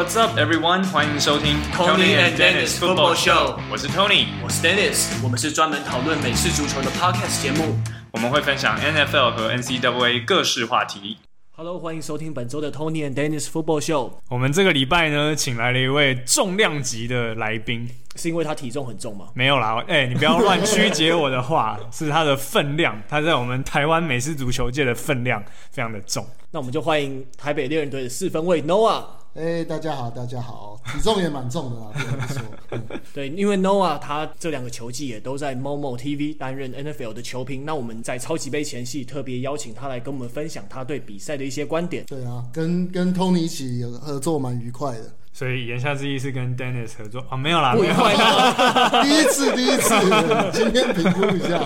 What's up, everyone？欢迎收听 Tony and Dennis Football Show。我是 Tony，我是 Dennis。我们是专门讨论美式足球的 Podcast 节目。我们会分享 NFL 和 NCAA 各式话题。Hello，欢迎收听本周的 Tony and Dennis Football Show。我们这个礼拜呢，请来了一位重量级的来宾，是因为他体重很重吗？没有啦，哎、欸，你不要乱曲解我的话，是他的分量，他在我们台湾美式足球界的分量非常的重。那我们就欢迎台北猎人队的四分卫 Noah。哎、欸，大家好，大家好，体重也蛮重的啦，不能说。嗯、对，因为 Noah 他这两个球季也都在 Momo TV 担任 NFL 的球评。那我们在超级杯前夕特别邀请他来跟我们分享他对比赛的一些观点。对啊，跟跟 Tony 一起合作蛮愉快的。所以言下之意是跟 Dennis 合作啊？没有啦，不愉快的。第一次，第一次，今天评估一下。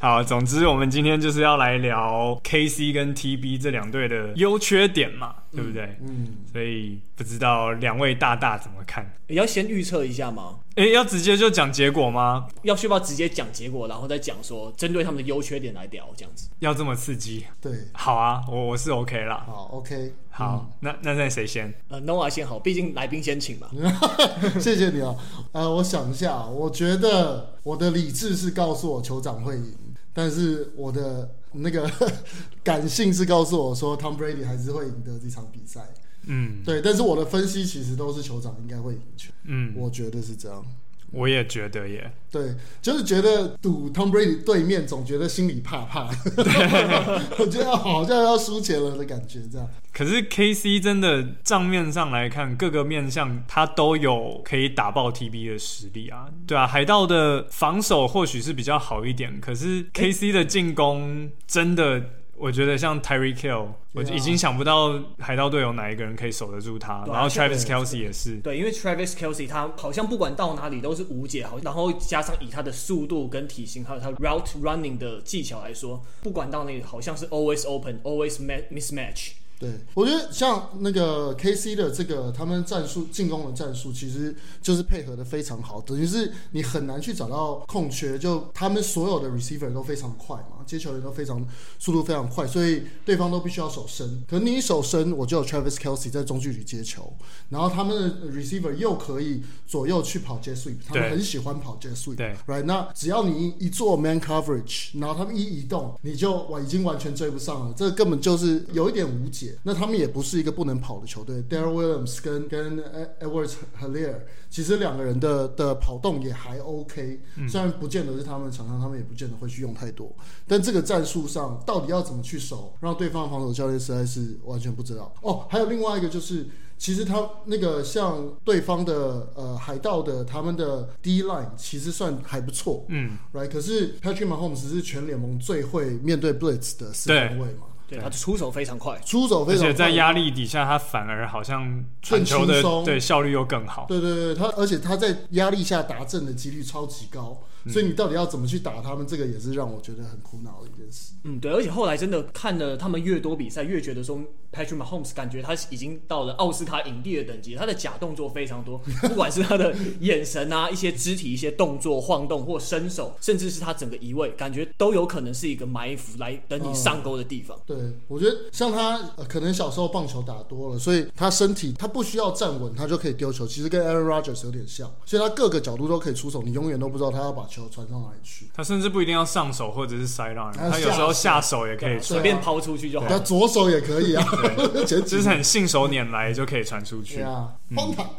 好，总之我们今天就是要来聊 KC 跟 TB 这两队的优缺点嘛，嗯、对不对？嗯。所以不知道两位大大怎么看？你要先预测一下吗？诶，要直接就讲结果吗？要需要直接讲结果，然后再讲说针对他们的优缺点来聊，这样子。要这么刺激？对。好啊，我我是 OK 啦。好，OK。好，嗯、那那那谁先？呃，Noah 先好，毕竟来宾先请嘛。谢谢你啊。呃，我想一下，我觉得我的理智是告诉我酋长会赢。但是我的那个 感性是告诉我说，Tom Brady 还是会赢得这场比赛。嗯，对。但是我的分析其实都是酋长应该会赢球。嗯，我觉得是这样。我也觉得耶。对，就是觉得赌 Tom Brady 对面，总觉得心里怕怕。对 我觉得好像要输钱了的感觉，这样。可是 KC 真的账面上来看，各个面向他都有可以打爆 TB 的实力啊。对啊，海盗的防守或许是比较好一点，可是 KC 的进攻真的。我觉得像 Tyreek Hill，我已经想不到海盗队有哪一个人可以守得住他。啊、然后 Travis Kelce 也是。对，因为 Travis Kelce 他好像不管到哪里都是无解，好，然后加上以他的速度跟体型，还有他 route running 的技巧来说，不管到哪里好像是 always open，always mismatch。对，我觉得像那个 KC 的这个他们战术进攻的战术，其实就是配合的非常好，等于是你很难去找到空缺，就他们所有的 receiver 都非常快嘛，接球员都非常速度非常快，所以对方都必须要手伸。可你一守深，我就有 Travis Kelsey 在中距离接球，然后他们的 receiver 又可以左右去跑 jet sweep，他们很喜欢跑 jet sweep，对，right？那只要你一做 man coverage，然后他们一移动，你就完已经完全追不上了，这根本就是有一点无解。那他们也不是一个不能跑的球队，Darrel Williams 跟跟 Edwards-Helaire 其实两个人的的跑动也还 OK，虽然不见得是他们场上，他们也不见得会去用太多。但这个战术上到底要怎么去守，让对方防守教练实在是完全不知道。哦，还有另外一个就是，其实他那个像对方的呃海盗的他们的 D line 其实算还不错，嗯，right。可是 Patrick Mahomes 是全联盟最会面对 Blitz 的四分卫嘛。对，他出手非常快，出手非常快，而且在压力底下，他反而好像传球的对效率又更好。对对对，他而且他在压力下达阵的几率超级高。所以你到底要怎么去打他们？这个也是让我觉得很苦恼的一件事。嗯，对，而且后来真的看了他们越多比赛，越觉得说 Patrick Mahomes 感觉他已经到了奥斯卡影帝的等级。他的假动作非常多，不管是他的眼神啊、一些肢体、一些动作晃动或伸手，甚至是他整个移位，感觉都有可能是一个埋伏来等你上钩的地方。嗯、对，我觉得像他、呃、可能小时候棒球打多了，所以他身体他不需要站稳，他就可以丢球。其实跟 Aaron Rodgers 有点像，所以他各个角度都可以出手，你永远都不知道他要把。球传到哪里去？他甚至不一定要上手或者是 sidearm，他有时候下手也可以随便抛出去就好。他左手也可以啊，就是很信手拈来就可以传出去。荒唐。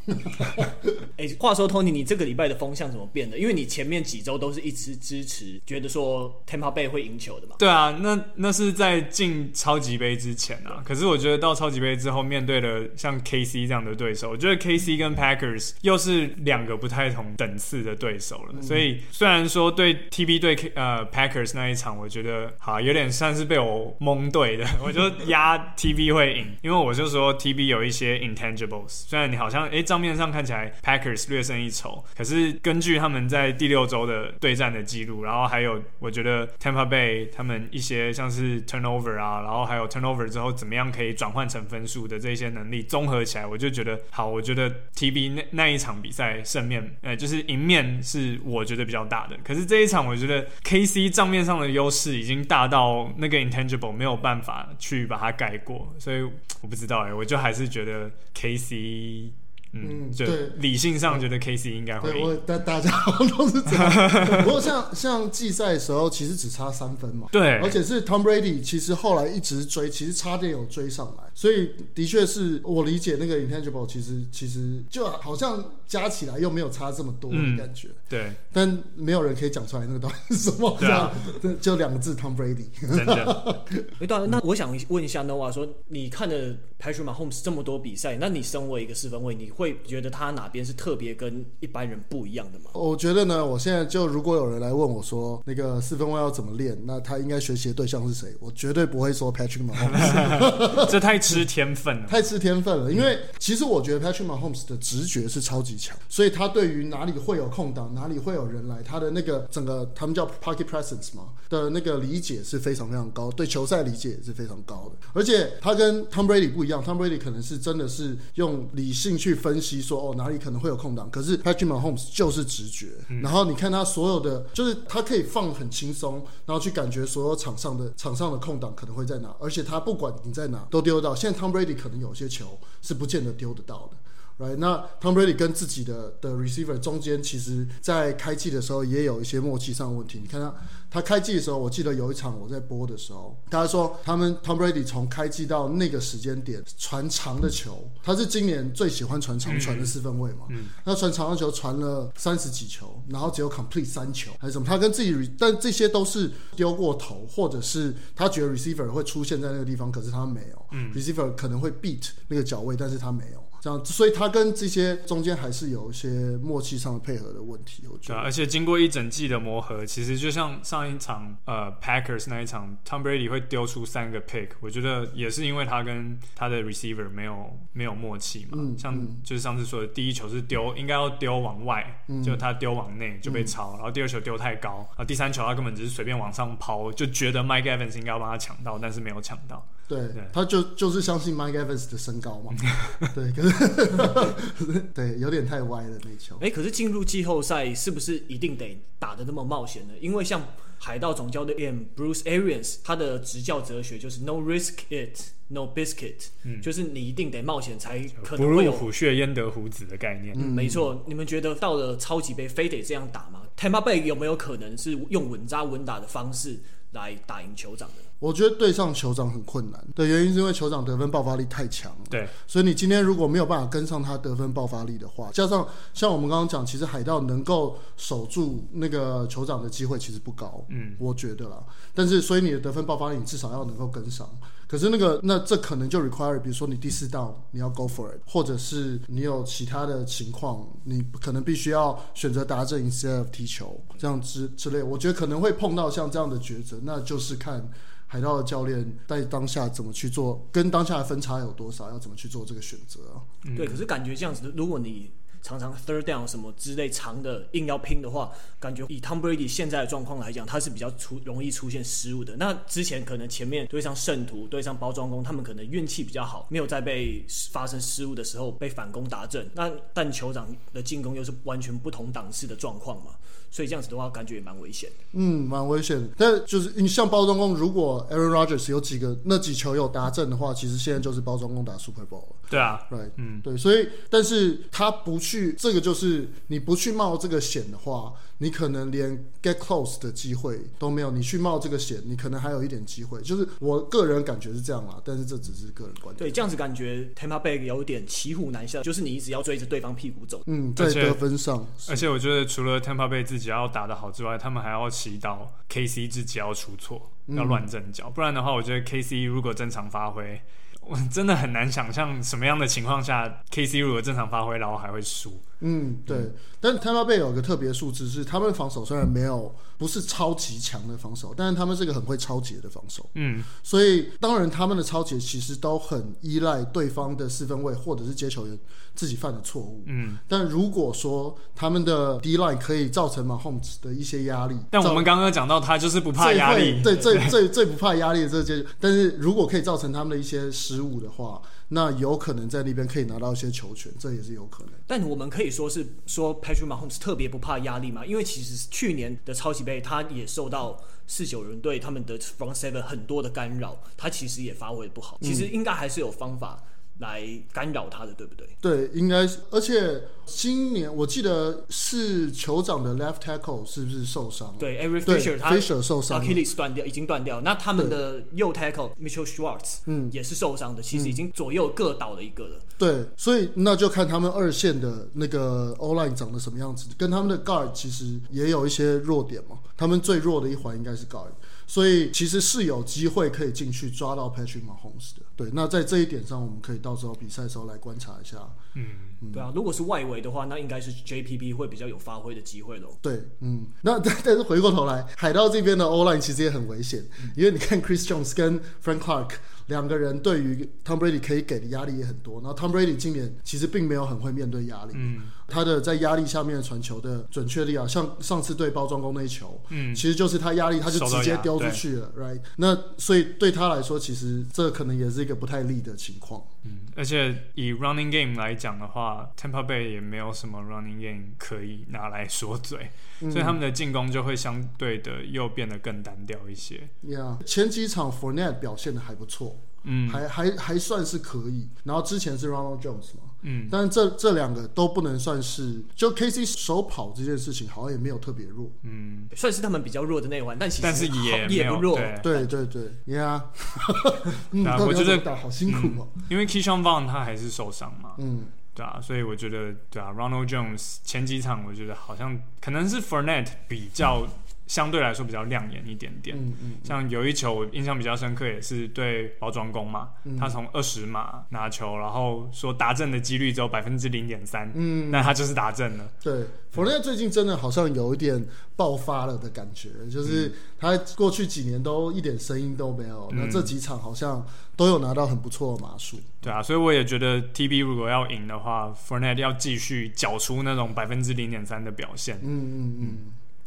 哎，话说 Tony，你这个礼拜的风向怎么变的？因为你前面几周都是一直支持，觉得说 Tampa Bay 会赢球的嘛？对啊，那那是在进超级杯之前啊。可是我觉得到超级杯之后，面对了像 KC 这样的对手，我觉得 KC 跟 Packers 又是两个不太同等次的对手了，所以。虽虽然说对 TB 对呃 Packers 那一场，我觉得好有点算是被我蒙对的，我就压 TB 会赢，因为我就说 TB 有一些 intangibles。虽然你好像诶账面上看起来 Packers 略胜一筹，可是根据他们在第六周的对战的记录，然后还有我觉得 Tampa Bay 他们一些像是 turnover 啊，然后还有 turnover 之后怎么样可以转换成分数的这些能力综合起来，我就觉得好，我觉得 TB 那那一场比赛胜面，呃，就是赢面是我觉得比较大。大的。可是这一场，我觉得 KC 账面上的优势已经大到那个 intangible 没有办法去把它盖过，所以我不知道哎、我就还是觉得 KC。嗯，对，理性上觉得 KC 应该会赢。对，我大大家都是这样。不过像像季赛的时候，其实只差三分嘛。对，而且是 Tom Brady，其实后来一直追，其实差点有追上来。所以的确是我理解那个 intangible，其实其实就好像加起来又没有差这么多的感觉。嗯、对，但没有人可以讲出来那个到底是什么。对啊，就两个字 Tom Brady。真的。哎，对，那我想问一下 Noah，说你看了 Patrick Mahomes 这么多比赛，那你身为一个四分卫，你会会觉得他哪边是特别跟一般人不一样的吗？我觉得呢，我现在就如果有人来问我说那个四分卫要怎么练，那他应该学习的对象是谁？我绝对不会说 Patrick Mahomes，这太吃天分了，太吃天分了。因为其实我觉得 Patrick Mahomes 的直觉是超级强，所以他对于哪里会有空档，哪里会有人来，他的那个整个他们叫 pocket presence 嘛的那个理解是非常非常高，对球赛理解也是非常高的。而且他跟 Tom Brady 不一样，Tom Brady 可能是真的是用理性去分。分析说哦，哪里可能会有空档，可是 Patrick Mahomes 就是直觉，嗯、然后你看他所有的，就是他可以放很轻松，然后去感觉所有场上的场上的空档可能会在哪，而且他不管你在哪都丢得到。现在 Tom Brady 可能有些球是不见得丢得到的。Right，那 Tom Brady 跟自己的的 receiver 中间，其实，在开季的时候也有一些默契上的问题。你看他，他开季的时候，我记得有一场我在播的时候，他说他们 Tom Brady 从开季到那个时间点传长的球，他是今年最喜欢传长传的四分卫嘛。嗯。那传长的球传了三十几球，然后只有 complete 三球还是什么？他跟自己，但这些都是丢过头，或者是他觉得 receiver 会出现在那个地方，可是他没有。嗯。receiver 可能会 beat 那个脚位，但是他没有。这样，所以他跟这些中间还是有一些默契上的配合的问题，我觉得。对，而且经过一整季的磨合，其实就像上一场呃 Packers 那一场，Tom Brady 会丢出三个 pick，我觉得也是因为他跟他的 receiver 没有没有默契嘛。嗯。像就是上次说的，第一球是丢应该要丢往外，嗯、就他丢往内就被抄，嗯、然后第二球丢太高，然后第三球他根本只是随便往上抛，就觉得 Mike Evans 应该要帮他抢到，但是没有抢到。对，对他就就是相信 Mike Evans 的身高嘛。对，可是 对有点太歪了那球。哎，可是进入季后赛是不是一定得打的那么冒险呢？因为像海盗总教练 Bruce Arians，他的执教哲学就是 No risk it, no biscuit，嗯，就是你一定得冒险才可能会有。不入虎穴焉得虎子的概念。嗯，没错。你们觉得到了超级杯非得这样打吗？Tampa Bay 有没有可能是用稳扎稳打的方式来打赢酋长的？我觉得对上酋长很困难的原因是因为酋长得分爆发力太强了。对，所以你今天如果没有办法跟上他得分爆发力的话，加上像我们刚刚讲，其实海盗能够守住那个酋长的机会其实不高。嗯，我觉得啦。但是所以你的得分爆发力，你至少要能够跟上。可是那个，那这可能就 require，比如说你第四道你要 go for it，或者是你有其他的情况，你可能必须要选择达阵 instead of 踢球这样之之类。我觉得可能会碰到像这样的抉择，那就是看。海盗的教练在当下怎么去做，跟当下的分差有多少，要怎么去做这个选择啊？嗯、对，可是感觉这样子，如果你常常 third down 什么之类长的硬要拼的话，感觉以 Tom Brady 现在的状况来讲，他是比较出容易出现失误的。那之前可能前面对上圣徒、对上包装工，他们可能运气比较好，没有在被发生失误的时候被反攻打阵。那但酋长的进攻又是完全不同档次的状况嘛。所以这样子的话，感觉也蛮危险的。嗯，蛮危险的。但就是你像包装工，如果 Aaron Rodgers 有几个那几球有达阵的话，其实现在就是包装工打 Super Bowl 了。对啊，Right，嗯，对。所以，但是他不去，这个就是你不去冒这个险的话，你可能连 get close 的机会都没有。你去冒这个险，你可能还有一点机会。就是我个人感觉是这样啦，但是这只是个人观点。对，这样子感觉 Tampa Bay 有点骑虎难下，就是你一直要追着对方屁股走。嗯，在得分上，而且我觉得除了 Tampa Bay 自己要打得好之外，他们还要祈祷 KC 自己要出错，要乱阵脚，嗯、不然的话，我觉得 KC 如果正常发挥。我真的很难想象什么样的情况下，KC 如果正常发挥，然后还会输。嗯，对。嗯、但 Tampa Bay 有一个特别数字是，他们防守虽然没有不是超级强的防守，但是他们是个很会抄截的防守。嗯，所以当然他们的抄截其实都很依赖对方的四分卫或者是接球员自己犯的错误。嗯，但如果说他们的 D line 可以造成 Mahomes 的一些压力，但我们刚刚讲到他就是不怕压力，对，最最最不怕压力的这个接球，但是如果可以造成他们的一些失误的话。那有可能在那边可以拿到一些球权，这也是有可能。但我们可以说是说 Patrick Mahomes 特别不怕压力嘛？因为其实去年的超级杯他也受到四九人队他们的 front seven 很多的干扰，他其实也发挥不好。其实应该还是有方法。来干扰他的，对不对？对，应该是。而且今年我记得是酋长的 left tackle 是不是受伤？对，Eric Fisher 他 Fisher 受伤，Achilles 断掉，已经断掉。那他们的右 tackle Mitchell Schwartz，嗯，也是受伤的。其实已经左右各倒了一个了。对，所以那就看他们二线的那个 O line 长得什么样子，跟他们的 guard 其实也有一些弱点嘛。他们最弱的一环应该是 guard。所以其实是有机会可以进去抓到 Patrick Mahomes 的，对。那在这一点上，我们可以到时候比赛的时候来观察一下。嗯，嗯对啊，如果是外围的话，那应该是 JPP 会比较有发挥的机会喽。对，嗯。那但但是回过头来，海盗这边的 O line 其实也很危险，嗯、因为你看 Chris Jones 跟 Frank Clark。两个人对于 Tom Brady 可以给的压力也很多，然后 Tom Brady 今年其实并没有很会面对压力，嗯，他的在压力下面的传球的准确率啊，像上次对包装工那一球，嗯，其实就是他压力他就直接丢出去了，right？那所以对他来说，其实这可能也是一个不太利的情况，嗯，而且以 running game 来讲的话，Tampa Bay 也没有什么 running game 可以拿来说嘴，嗯，所以他们的进攻就会相对的又变得更单调一些。Yeah，前几场 Fournette 表现的还不错。嗯，还还还算是可以。然后之前是 Ronald Jones 嘛，嗯，但是这这两个都不能算是。就 KC 手跑这件事情，好像也没有特别弱，嗯，算是他们比较弱的那一环，但其实但是也也不弱，对。对对，Yeah，嗯，我觉得打好辛苦哦，因为 Keyshawn Vaughn 他还是受伤嘛，嗯，对啊，所以我觉得对啊，Ronald Jones 前几场我觉得好像可能是 Fournette 比较。相对来说比较亮眼一点点，嗯嗯，像有一球我印象比较深刻，也是对包装工嘛，嗯、他从二十码拿球，然后说达阵的几率只有百分之零点三，嗯，那他就是达阵了。对，佛雷最近真的好像有一点爆发了的感觉，就是他过去几年都一点声音都没有，嗯、那这几场好像都有拿到很不错的码数。对啊，所以我也觉得 TB 如果要赢的话，Fournette 要继续缴出那种百分之零点三的表现。嗯。嗯嗯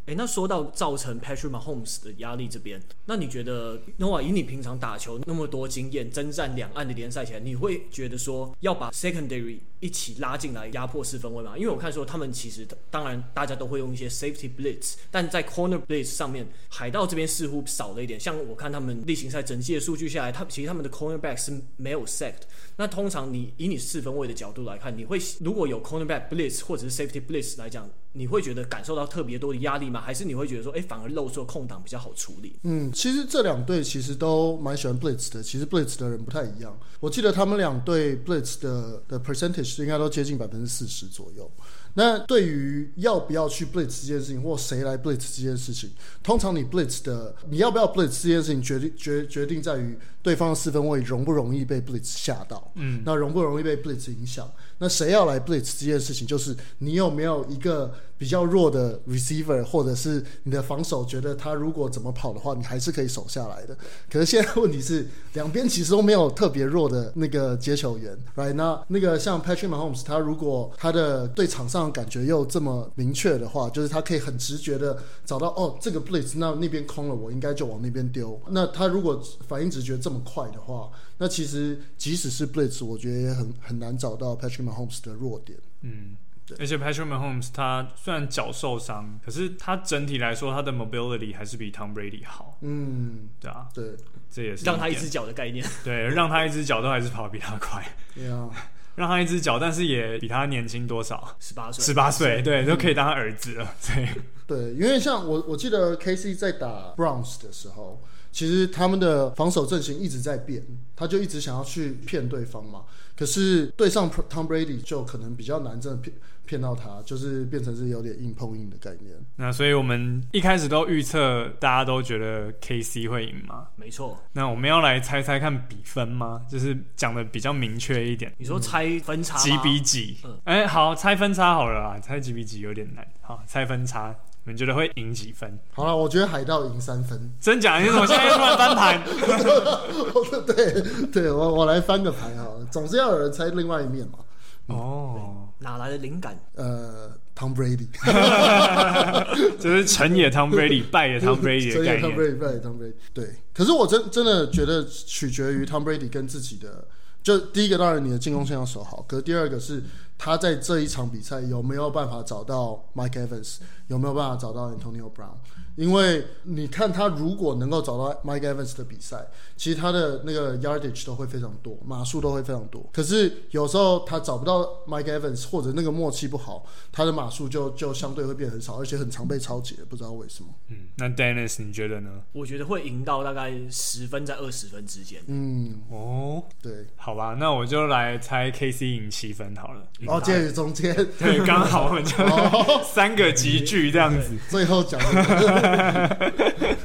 哎，那说到造成 Patrick Mahomes 的压力这边，那你觉得 Noah 以你平常打球那么多经验，征战两岸的联赛前，你会觉得说要把 Secondary 一起拉进来压迫四分卫嘛？因为我看说他们其实当然大家都会用一些 Safety Blitz，但在 Corner Blitz 上面，海盗这边似乎少了一点。像我看他们例行赛整季的数据下来，他其实他们的 Cornerback 是没有 sacked。那通常你以你四分卫的角度来看，你会如果有 Cornerback Blitz 或者是 Safety Blitz 来讲，你会觉得感受到特别多的压力吗？还是你会觉得说，哎，反而露出空档比较好处理？嗯，其实这两队其实都蛮喜欢 Blitz 的。其实 Blitz 的人不太一样。我记得他们两队 Blitz 的的 percentage 应该都接近百分之四十左右。那对于要不要去 blitz 这件事情，或谁来 blitz 这件事情，通常你 blitz 的你要不要 blitz 这件事情，决定决决定在于对方的四分位容不容易被 blitz 吓到，嗯，那容不容易被 blitz 影响？那谁要来 blitz 这件事情，就是你有没有一个比较弱的 receiver，或者是你的防守觉得他如果怎么跑的话，你还是可以守下来的。可是现在问题是，两边其实都没有特别弱的那个接球员，right？那那个像 Patrick Mahomes，他如果他的对场上感觉又这么明确的话，就是他可以很直觉的找到哦，这个 blitz 那那边空了，我应该就往那边丢。那他如果反应直觉这么快的话，那其实即使是 blitz，我觉得也很很难找到 Patrick Mahomes 的弱点。嗯，而且 Patrick Mahomes 他虽然脚受伤，可是他整体来说他的 mobility 还是比 Tom Brady 好。嗯，对啊，对，这也是让他一只脚的概念。对，让他一只脚都还是跑得比他快。对啊。让他一只脚，但是也比他年轻多少？十八岁，十八岁，对，都可以当他儿子了。对，对，因为像我，我记得 KC 在打 Browns 的时候，其实他们的防守阵型一直在变，他就一直想要去骗对方嘛。可是对上 Tom Brady 就可能比较难，真的骗。骗到他，就是变成是有点硬碰硬的概念。那所以我们一开始都预测，大家都觉得 KC 会赢吗？没错。那我们要来猜猜看比分吗？就是讲的比较明确一点。你说猜分差几比几？哎、嗯欸，好，猜分差好了啊，猜几比几有点难。好，猜分差，你们觉得会赢几分？好了，我觉得海盗赢三分。真假？你怎么现在又突然翻盘？对对，我我来翻个牌啊，总是要有人猜另外一面嘛。哦。哪来的灵感？呃，Tom Brady，就是成也 Tom Brady，败也 Tom Brady 的概念。成也 Tom Brady，败也 Tom Brady。对，可是我真真的觉得取决于 Tom Brady 跟自己的就第一个当然你的进攻线要守好，可是第二个是他在这一场比赛有没有办法找到 Mike Evans，有没有办法找到 Antonio Brown。因为你看他如果能够找到 Mike Evans 的比赛，其实他的那个 yardage 都会非常多，码数都会非常多。可是有时候他找不到 Mike Evans 或者那个默契不好，他的码数就就相对会变很少，而且很常被超解，不知道为什么。嗯，那 Dennis 你觉得呢？我觉得会赢到大概十分在二十分之间。嗯，哦，对，好吧，那我就来猜 KC 赢七分好了。哦，介于中间，对，刚好我们就 三个集聚这样子。最后讲。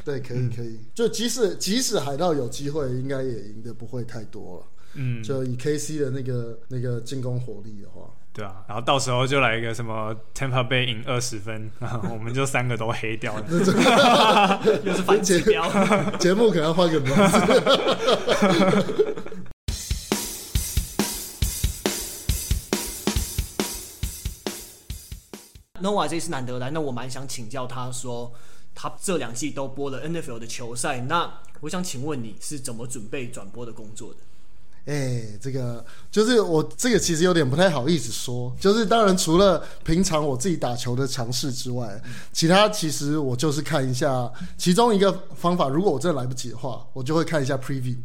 对，可以可以，就即使即使海盗有机会，应该也赢得不会太多了。嗯，就以 KC 的那个那个进攻火力的话，对啊，然后到时候就来一个什么 Tampa Bay 赢二十分，我们就三个都黑掉了，又是反指标。节目可能要换个名字。Nova 这次难得来，那我蛮想请教他说。他这两季都播了 NFL 的球赛，那我想请问你是怎么准备转播的工作的？哎、欸，这个就是我这个其实有点不太好意思说，就是当然除了平常我自己打球的尝试之外，嗯、其他其实我就是看一下其中一个方法。如果我真的来不及的话，我就会看一下 preview，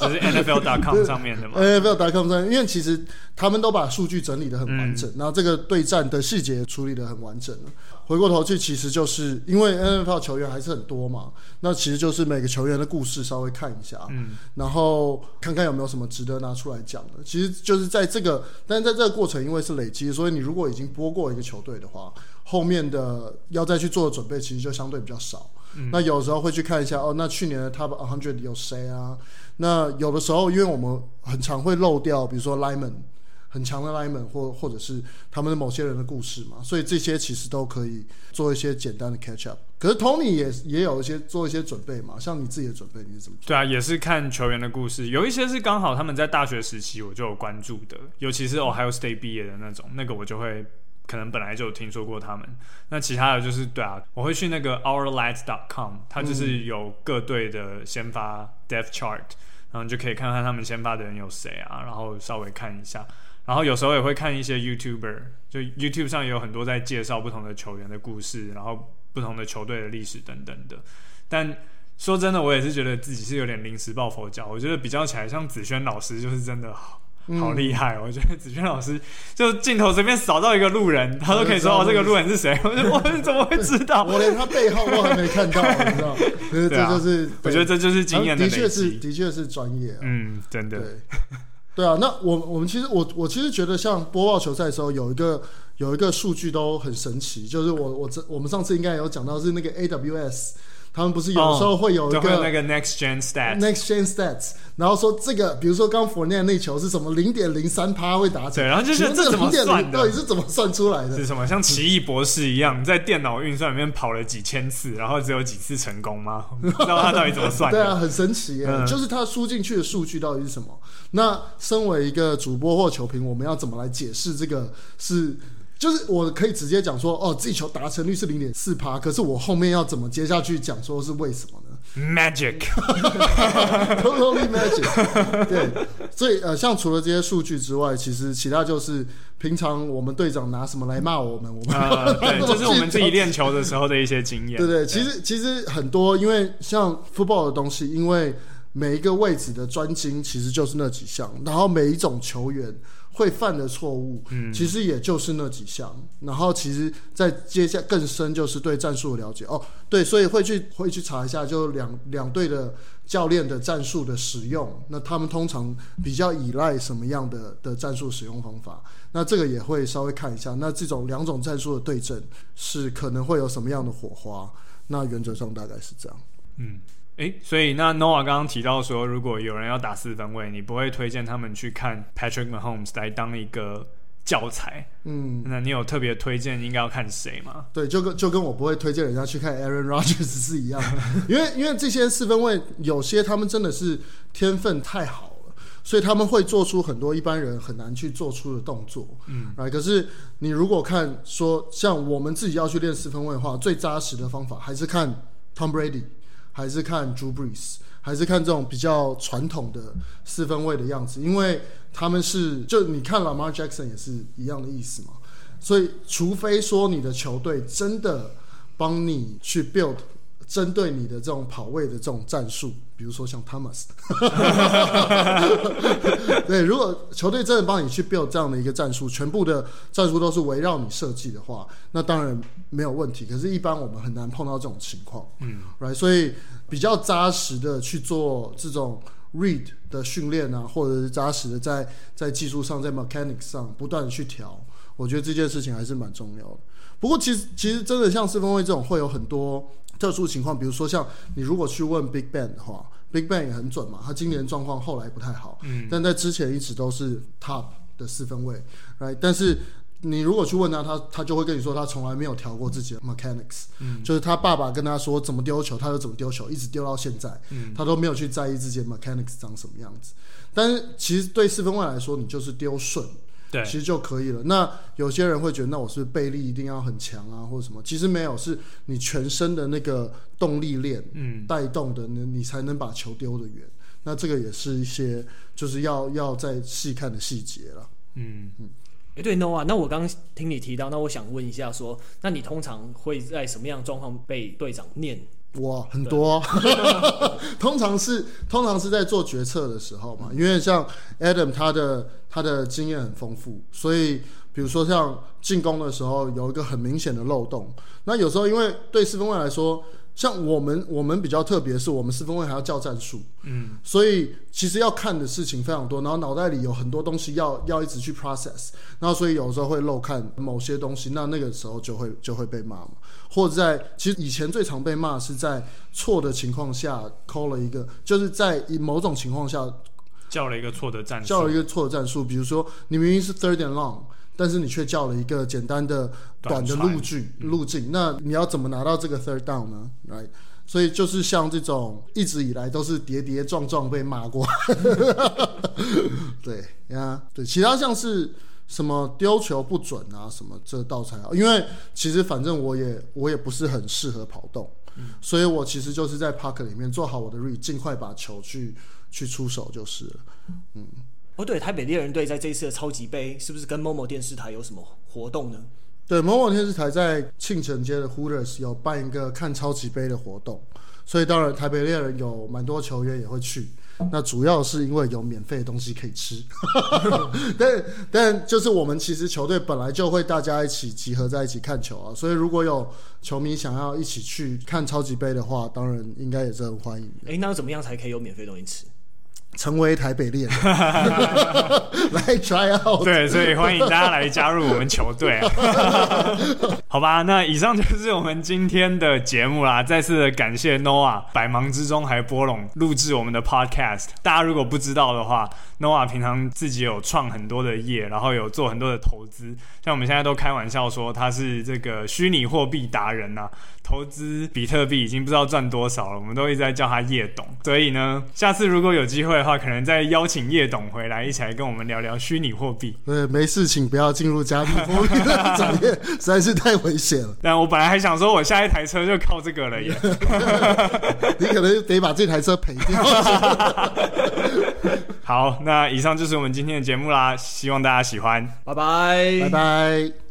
就是 NFL.com 上面的嘛。NFL.com 上面，因为其实他们都把数据整理得很完整，嗯、然后这个对战的细节处理得很完整了。回过头去，其实就是因为 NFL 球员还是很多嘛，那其实就是每个球员的故事稍微看一下，嗯，然后看看有没有什么值得拿出来讲的。其实就是在这个，但是在这个过程，因为是累积，所以你如果已经播过一个球队的话，后面的要再去做的准备，其实就相对比较少。嗯，那有时候会去看一下，哦，那去年的 Top 100有谁啊？那有的时候，因为我们很常会漏掉，比如说 Lineman。很强的 Line 们或或者是他们的某些人的故事嘛，所以这些其实都可以做一些简单的 catch up。可是 Tony 也也有一些做一些准备嘛，像你自己的准备你是怎么做？对啊，也是看球员的故事，有一些是刚好他们在大学时期我就有关注的，尤其是 Ohio State 毕业的那种，那个我就会可能本来就有听说过他们。那其他的就是对啊，我会去那个 OurLads.com，它就是有各队的先发 depth chart，然后你就可以看看他们先发的人有谁啊，然后稍微看一下。然后有时候也会看一些 YouTuber，就 YouTube 上也有很多在介绍不同的球员的故事，然后不同的球队的历史等等的。但说真的，我也是觉得自己是有点临时抱佛脚。我觉得比较起来，像子轩老师就是真的好，好厉害哦。我觉得子轩老师就镜头随便扫到一个路人，他都可以说哦，这个路人是谁？我怎么会知道？我连他背后都还没看到，你知道？可是这就是我觉得这就是经验的累积。的确是，的确是专业。嗯，真的。对啊，那我我们其实我我其实觉得像播报球赛的时候有一个有一个数据都很神奇，就是我我这我们上次应该有讲到是那个 AWS。他们不是有时候会有一个、oh, 那个 Next Gen Stats，Next Gen Stats，然后说这个，比如说刚 Fournette 那球是什么零点零三趴会打成，对，然后就是这怎么算的？到底是怎么算出来的？是什么像奇异博士一样，在电脑运算里面跑了几千次，然后只有几次成功吗？不知道他到底怎么算的？对啊，很神奇耶，嗯、就是他输进去的数据到底是什么？那身为一个主播或球评，我们要怎么来解释这个是？就是我可以直接讲说，哦，这球达成率是零点四趴，可是我后面要怎么接下去讲说是为什么呢？Magic，totally magic。对，所以呃，像除了这些数据之外，其实其他就是平常我们队长拿什么来骂我们，我们、呃、对，这是我们自己练球的时候的一些经验。对对，其实其实很多，因为像 football 的东西，因为每一个位置的专精其实就是那几项，然后每一种球员。会犯的错误，嗯，其实也就是那几项。然后，其实再接下更深，就是对战术的了解。哦，对，所以会去会去查一下，就两两队的教练的战术的使用。那他们通常比较依赖什么样的的战术使用方法？那这个也会稍微看一下。那这种两种战术的对阵是可能会有什么样的火花？那原则上大概是这样。嗯。诶，所以那 Noah 刚刚提到说，如果有人要打四分位，你不会推荐他们去看 Patrick Mahomes 来当一个教材。嗯，那你有特别推荐应该要看谁吗？对，就跟就跟我不会推荐人家去看 Aaron Rodgers 是一样的，因为因为这些四分位有些他们真的是天分太好了，所以他们会做出很多一般人很难去做出的动作。嗯，来，可是你如果看说像我们自己要去练四分位的话，最扎实的方法还是看 Tom Brady。还是看 Drew Brees，还是看这种比较传统的四分卫的样子？因为他们是就你看 Lamar Jackson 也是一样的意思嘛。所以，除非说你的球队真的帮你去 build 针对你的这种跑位的这种战术，比如说像 Thomas，对，如果球队真的帮你去 build 这样的一个战术，全部的战术都是围绕你设计的话，那当然没有问题。可是，一般我们很难碰到这种情况，嗯，right，所以比较扎实的去做这种 read 的训练啊，或者是扎实的在在技术上，在 mechanics 上不断的去调。我觉得这件事情还是蛮重要的。不过，其实其实真的像四分卫这种，会有很多特殊情况。比如说，像你如果去问 Big Bang 的话，Big Bang 也很准嘛。他今年状况后来不太好，嗯，但在之前一直都是 Top 的四分位，Right？但是你如果去问他，他他就会跟你说，他从来没有调过自己的 Mechanics，嗯，就是他爸爸跟他说怎么丢球，他就怎么丢球，一直丢到现在，嗯，他都没有去在意自己的 Mechanics 长什么样子。但是其实对四分卫来说，你就是丢顺。对，其实就可以了。那有些人会觉得，那我是是背力一定要很强啊，或者什么？其实没有，是你全身的那个动力链，嗯，带动的，你你才能把球丢得远。那这个也是一些就是要要再细看的细节了。嗯嗯。哎，对，Noah，那我刚刚听你提到，那我想问一下，说，那你通常会在什么样状况被队长念？哇，很多，通常是通常是在做决策的时候嘛，因为像 Adam 他的他的经验很丰富，所以比如说像进攻的时候有一个很明显的漏洞，那有时候因为对四分卫来说。像我们，我们比较特别，是我们四分卫还要叫战术，嗯，所以其实要看的事情非常多，然后脑袋里有很多东西要要一直去 process，然后所以有时候会漏看某些东西，那那个时候就会就会被骂嘛，或者在其实以前最常被骂是在错的情况下 call 了一个，就是在某种情况下叫了一个错的战术，叫了一个错的战术，比如说你明明是 third and long。但是你却叫了一个简单的短的路径路径，那你要怎么拿到这个 third down 呢？Right，所以就是像这种一直以来都是跌跌撞撞被骂过，对呀，对，其他像是什么丢球不准啊，什么这倒才好，因为其实反正我也我也不是很适合跑动，所以我其实就是在 Parker 里面做好我的 read，尽快把球去去出手就是了，嗯。哦，对，台北猎人队在这一次的超级杯是不是跟 MOMO 电视台有什么活动呢？对，MOMO 电视台在庆城街的 Hooters 有办一个看超级杯的活动，所以当然台北猎人有蛮多球员也会去。那主要是因为有免费的东西可以吃，但但就是我们其实球队本来就会大家一起集合在一起看球啊，所以如果有球迷想要一起去看超级杯的话，当然应该也是很欢迎。诶，那怎么样才可以有免费东西吃？成为台北猎人，来 try out。对，所以欢迎大家来加入我们球队。好吧，那以上就是我们今天的节目啦。再次的感谢 Noah 百忙之中还拨冗录制我们的 podcast。大家如果不知道的话，Noah 平常自己有创很多的业，然后有做很多的投资。像我们现在都开玩笑说他是这个虚拟货币达人呐、啊，投资比特币已经不知道赚多少了。我们都一直在叫他叶董。所以呢，下次如果有机会。话可能再邀请叶董回来一起来跟我们聊聊虚拟货币。对，没事请不要进入加密货币的产业，实在是太危险了。但我本来还想说，我下一台车就靠这个了耶。你可能得把这台车赔掉。好，那以上就是我们今天的节目啦，希望大家喜欢。拜拜，拜拜。